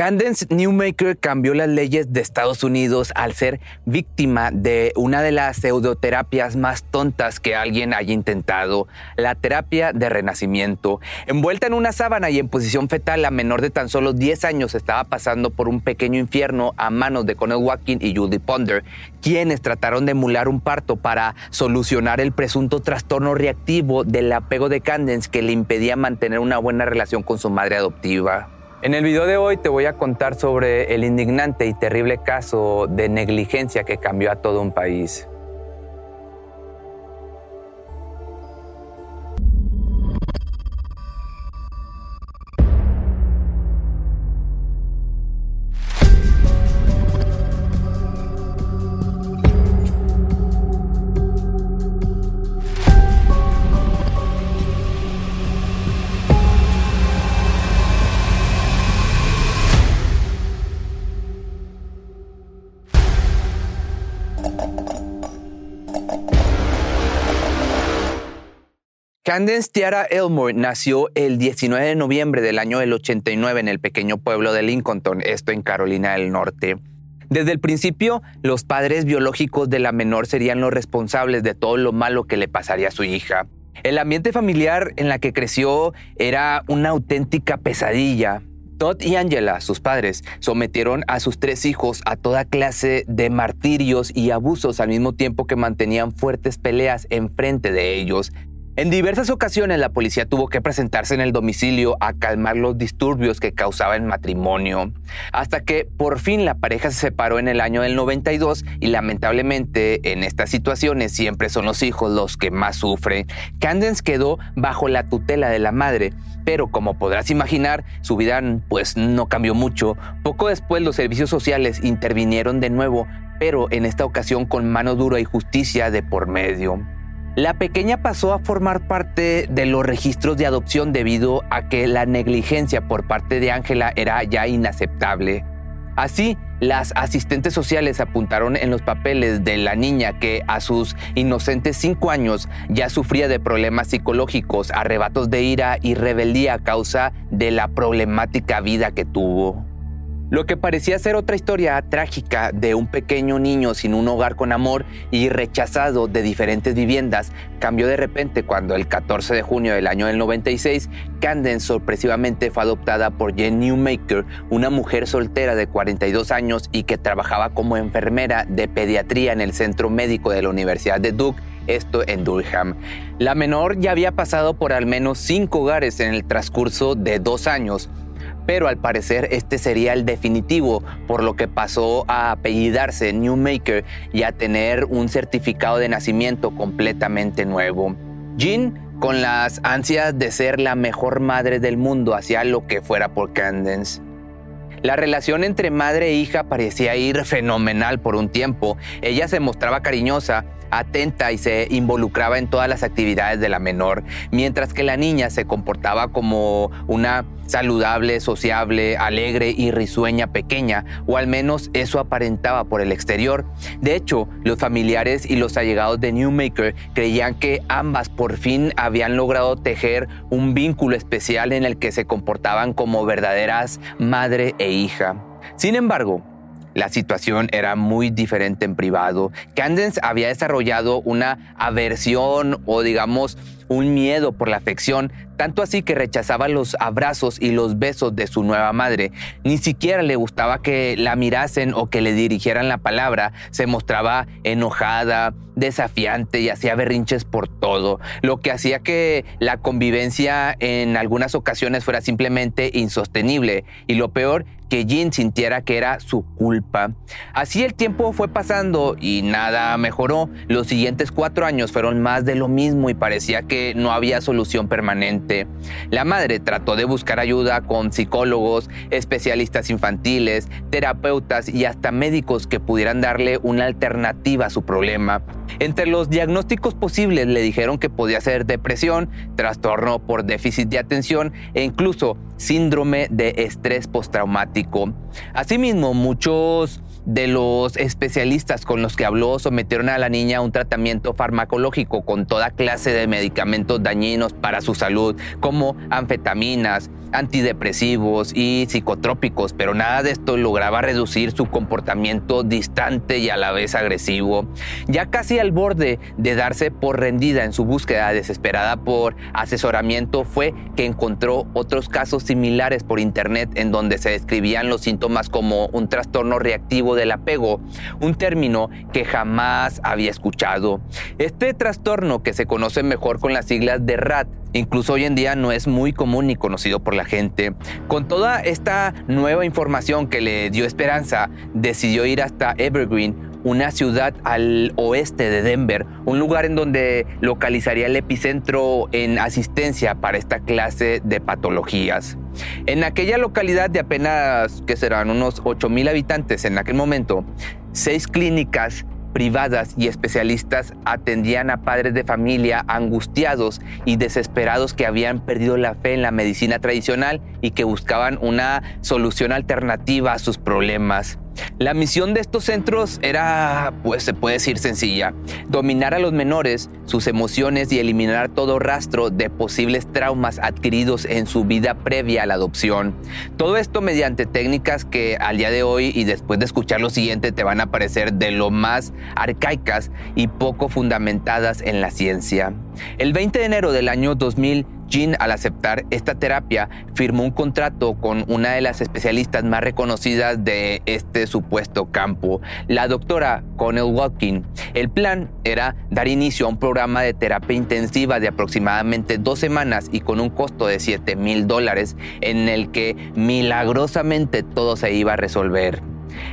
Candence Newmaker cambió las leyes de Estados Unidos al ser víctima de una de las pseudoterapias más tontas que alguien haya intentado, la terapia de renacimiento. Envuelta en una sábana y en posición fetal, la menor de tan solo 10 años estaba pasando por un pequeño infierno a manos de Connell Watkins y Judy Ponder, quienes trataron de emular un parto para solucionar el presunto trastorno reactivo del apego de Candence que le impedía mantener una buena relación con su madre adoptiva. En el video de hoy te voy a contar sobre el indignante y terrible caso de negligencia que cambió a todo un país. Candence Tiara Elmore nació el 19 de noviembre del año del 89 en el pequeño pueblo de Lincolnton, esto en Carolina del Norte. Desde el principio, los padres biológicos de la menor serían los responsables de todo lo malo que le pasaría a su hija. El ambiente familiar en la que creció era una auténtica pesadilla. Todd y Angela, sus padres, sometieron a sus tres hijos a toda clase de martirios y abusos al mismo tiempo que mantenían fuertes peleas enfrente de ellos. En diversas ocasiones la policía tuvo que presentarse en el domicilio a calmar los disturbios que causaba el matrimonio, hasta que por fin la pareja se separó en el año del 92 y lamentablemente en estas situaciones siempre son los hijos los que más sufren. Candence quedó bajo la tutela de la madre, pero como podrás imaginar, su vida pues no cambió mucho. Poco después los servicios sociales intervinieron de nuevo, pero en esta ocasión con mano dura y justicia de por medio. La pequeña pasó a formar parte de los registros de adopción debido a que la negligencia por parte de Ángela era ya inaceptable. Así, las asistentes sociales apuntaron en los papeles de la niña que a sus inocentes cinco años ya sufría de problemas psicológicos, arrebatos de ira y rebeldía a causa de la problemática vida que tuvo. Lo que parecía ser otra historia trágica de un pequeño niño sin un hogar con amor y rechazado de diferentes viviendas cambió de repente cuando el 14 de junio del año del 96, Candence sorpresivamente fue adoptada por Jen Newmaker, una mujer soltera de 42 años y que trabajaba como enfermera de pediatría en el centro médico de la Universidad de Duke esto en Durham. La menor ya había pasado por al menos cinco hogares en el transcurso de dos años pero al parecer este sería el definitivo, por lo que pasó a apellidarse Newmaker y a tener un certificado de nacimiento completamente nuevo. Jean, con las ansias de ser la mejor madre del mundo, hacía lo que fuera por Candence. La relación entre madre e hija parecía ir fenomenal por un tiempo. Ella se mostraba cariñosa, atenta y se involucraba en todas las actividades de la menor, mientras que la niña se comportaba como una saludable, sociable, alegre y risueña pequeña, o al menos eso aparentaba por el exterior. De hecho, los familiares y los allegados de Newmaker creían que ambas por fin habían logrado tejer un vínculo especial en el que se comportaban como verdaderas madre e hija. Sin embargo, la situación era muy diferente en privado. Candence había desarrollado una aversión o digamos un miedo por la afección, tanto así que rechazaba los abrazos y los besos de su nueva madre. Ni siquiera le gustaba que la mirasen o que le dirigieran la palabra. Se mostraba enojada, desafiante y hacía berrinches por todo, lo que hacía que la convivencia en algunas ocasiones fuera simplemente insostenible. Y lo peor que Jean sintiera que era su culpa. Así el tiempo fue pasando y nada mejoró. Los siguientes cuatro años fueron más de lo mismo y parecía que no había solución permanente. La madre trató de buscar ayuda con psicólogos, especialistas infantiles, terapeutas y hasta médicos que pudieran darle una alternativa a su problema. Entre los diagnósticos posibles le dijeron que podía ser depresión, trastorno por déficit de atención e incluso síndrome de estrés postraumático. Asimismo, muchos de los especialistas con los que habló sometieron a la niña a un tratamiento farmacológico con toda clase de medicamentos dañinos para su salud, como anfetaminas, antidepresivos y psicotrópicos, pero nada de esto lograba reducir su comportamiento distante y a la vez agresivo. Ya casi al borde de darse por rendida en su búsqueda desesperada por asesoramiento fue que encontró otros casos similares por internet en donde se describían los síntomas como un trastorno reactivo del apego, un término que jamás había escuchado. Este trastorno que se conoce mejor con las siglas de RAT Incluso hoy en día no es muy común ni conocido por la gente. Con toda esta nueva información que le dio esperanza, decidió ir hasta Evergreen, una ciudad al oeste de Denver, un lugar en donde localizaría el epicentro en asistencia para esta clase de patologías. En aquella localidad de apenas, que serán unos 8.000 habitantes en aquel momento, seis clínicas privadas y especialistas atendían a padres de familia angustiados y desesperados que habían perdido la fe en la medicina tradicional y que buscaban una solución alternativa a sus problemas. La misión de estos centros era, pues se puede decir sencilla, dominar a los menores, sus emociones y eliminar todo rastro de posibles traumas adquiridos en su vida previa a la adopción. Todo esto mediante técnicas que al día de hoy y después de escuchar lo siguiente te van a parecer de lo más arcaicas y poco fundamentadas en la ciencia. El 20 de enero del año 2000, Jean, al aceptar esta terapia, firmó un contrato con una de las especialistas más reconocidas de este supuesto campo, la doctora Connell Watkin. El plan era dar inicio a un programa de terapia intensiva de aproximadamente dos semanas y con un costo de 7 mil dólares, en el que milagrosamente todo se iba a resolver.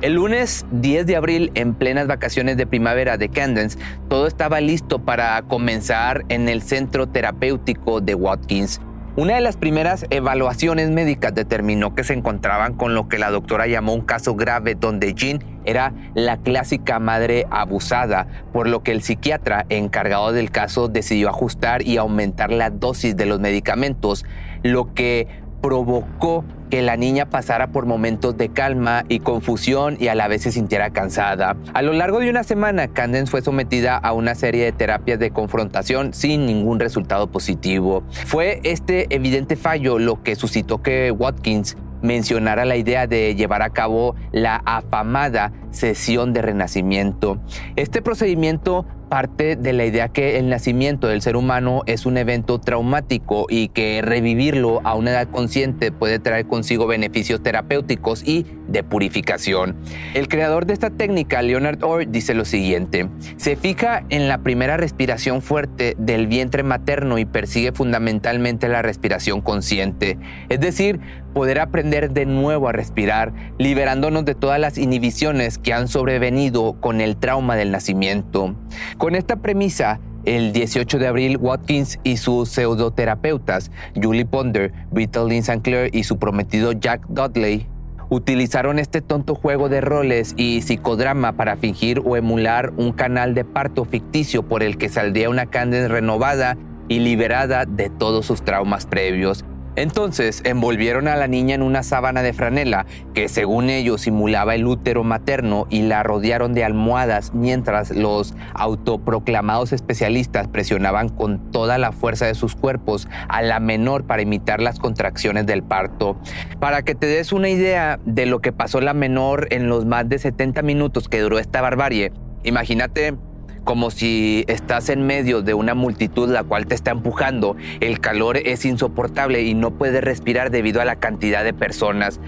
El lunes 10 de abril, en plenas vacaciones de primavera de Candence, todo estaba listo para comenzar en el centro terapéutico de Watkins. Una de las primeras evaluaciones médicas determinó que se encontraban con lo que la doctora llamó un caso grave donde Jean era la clásica madre abusada, por lo que el psiquiatra encargado del caso decidió ajustar y aumentar la dosis de los medicamentos, lo que provocó que la niña pasara por momentos de calma y confusión y a la vez se sintiera cansada. A lo largo de una semana, Candence fue sometida a una serie de terapias de confrontación sin ningún resultado positivo. Fue este evidente fallo lo que suscitó que Watkins mencionara la idea de llevar a cabo la afamada sesión de renacimiento. Este procedimiento parte de la idea que el nacimiento del ser humano es un evento traumático y que revivirlo a una edad consciente puede traer consigo beneficios terapéuticos y de purificación. El creador de esta técnica, Leonard Orr, dice lo siguiente, se fija en la primera respiración fuerte del vientre materno y persigue fundamentalmente la respiración consciente, es decir, poder aprender de nuevo a respirar, liberándonos de todas las inhibiciones que han sobrevenido con el trauma del nacimiento. Con esta premisa, el 18 de abril, Watkins y sus pseudoterapeutas, Julie Ponder, Britta Lynn Sinclair y su prometido Jack Dudley, utilizaron este tonto juego de roles y psicodrama para fingir o emular un canal de parto ficticio por el que saldría una Candace renovada y liberada de todos sus traumas previos. Entonces envolvieron a la niña en una sábana de franela que según ellos simulaba el útero materno y la rodearon de almohadas mientras los autoproclamados especialistas presionaban con toda la fuerza de sus cuerpos a la menor para imitar las contracciones del parto. Para que te des una idea de lo que pasó la menor en los más de 70 minutos que duró esta barbarie, imagínate como si estás en medio de una multitud la cual te está empujando. El calor es insoportable y no puedes respirar debido a la cantidad de personas.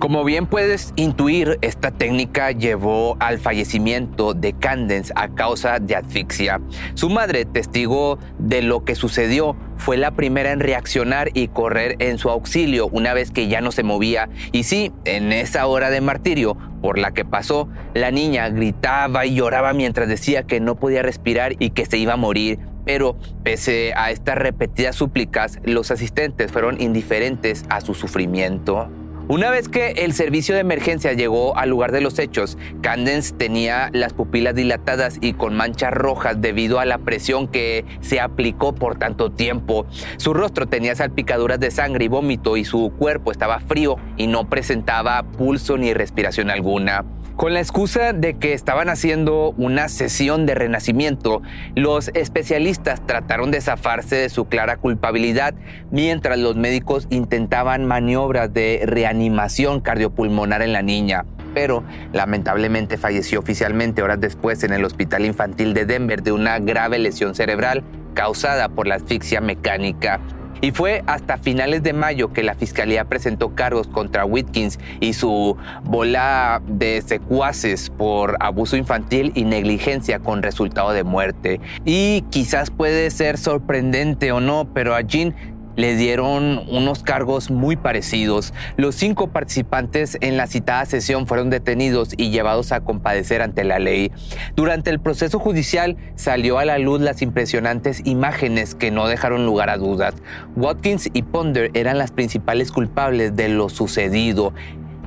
Como bien puedes intuir, esta técnica llevó al fallecimiento de Candence a causa de asfixia. Su madre, testigo de lo que sucedió, fue la primera en reaccionar y correr en su auxilio una vez que ya no se movía. Y sí, en esa hora de martirio por la que pasó, la niña gritaba y lloraba mientras decía que no podía respirar y que se iba a morir. Pero pese a estas repetidas súplicas, los asistentes fueron indiferentes a su sufrimiento. Una vez que el servicio de emergencia llegó al lugar de los hechos, Candence tenía las pupilas dilatadas y con manchas rojas debido a la presión que se aplicó por tanto tiempo. Su rostro tenía salpicaduras de sangre y vómito y su cuerpo estaba frío y no presentaba pulso ni respiración alguna. Con la excusa de que estaban haciendo una sesión de renacimiento, los especialistas trataron de zafarse de su clara culpabilidad mientras los médicos intentaban maniobras de reanimación cardiopulmonar en la niña pero lamentablemente falleció oficialmente horas después en el Hospital Infantil de Denver de una grave lesión cerebral causada por la asfixia mecánica. Y fue hasta finales de mayo que la fiscalía presentó cargos contra Whitkins y su bola de secuaces por abuso infantil y negligencia con resultado de muerte. Y quizás puede ser sorprendente o no, pero a Jean le dieron unos cargos muy parecidos. Los cinco participantes en la citada sesión fueron detenidos y llevados a compadecer ante la ley. Durante el proceso judicial salió a la luz las impresionantes imágenes que no dejaron lugar a dudas. Watkins y Ponder eran las principales culpables de lo sucedido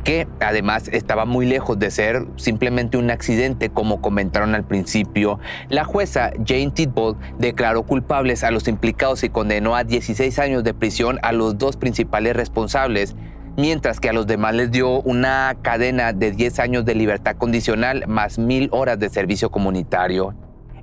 que además estaba muy lejos de ser simplemente un accidente como comentaron al principio. La jueza Jane Tidball declaró culpables a los implicados y condenó a 16 años de prisión a los dos principales responsables mientras que a los demás les dio una cadena de 10 años de libertad condicional más mil horas de servicio comunitario.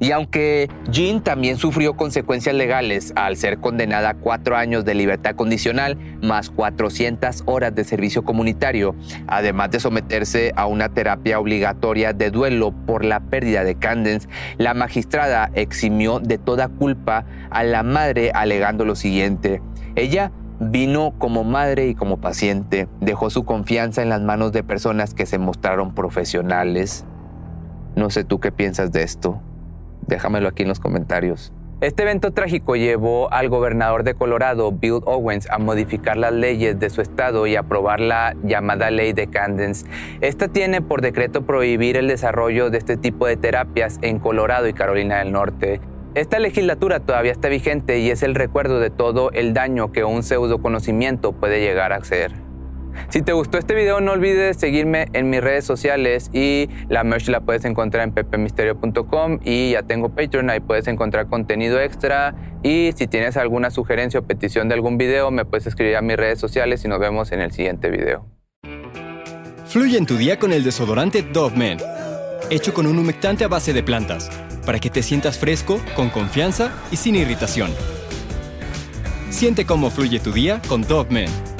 Y aunque Jean también sufrió consecuencias legales al ser condenada a cuatro años de libertad condicional más 400 horas de servicio comunitario, además de someterse a una terapia obligatoria de duelo por la pérdida de Candence, la magistrada eximió de toda culpa a la madre alegando lo siguiente. Ella vino como madre y como paciente, dejó su confianza en las manos de personas que se mostraron profesionales. No sé tú qué piensas de esto. Déjamelo aquí en los comentarios. Este evento trágico llevó al gobernador de Colorado, Bill Owens, a modificar las leyes de su estado y aprobar la llamada ley de Candence. Esta tiene por decreto prohibir el desarrollo de este tipo de terapias en Colorado y Carolina del Norte. Esta legislatura todavía está vigente y es el recuerdo de todo el daño que un pseudo conocimiento puede llegar a hacer. Si te gustó este video, no olvides seguirme en mis redes sociales y la merch la puedes encontrar en pepemisterio.com y ya tengo Patreon, ahí puedes encontrar contenido extra y si tienes alguna sugerencia o petición de algún video, me puedes escribir a mis redes sociales y nos vemos en el siguiente video. Fluye en tu día con el desodorante Dove Men, hecho con un humectante a base de plantas, para que te sientas fresco, con confianza y sin irritación. Siente cómo fluye tu día con Dove Men.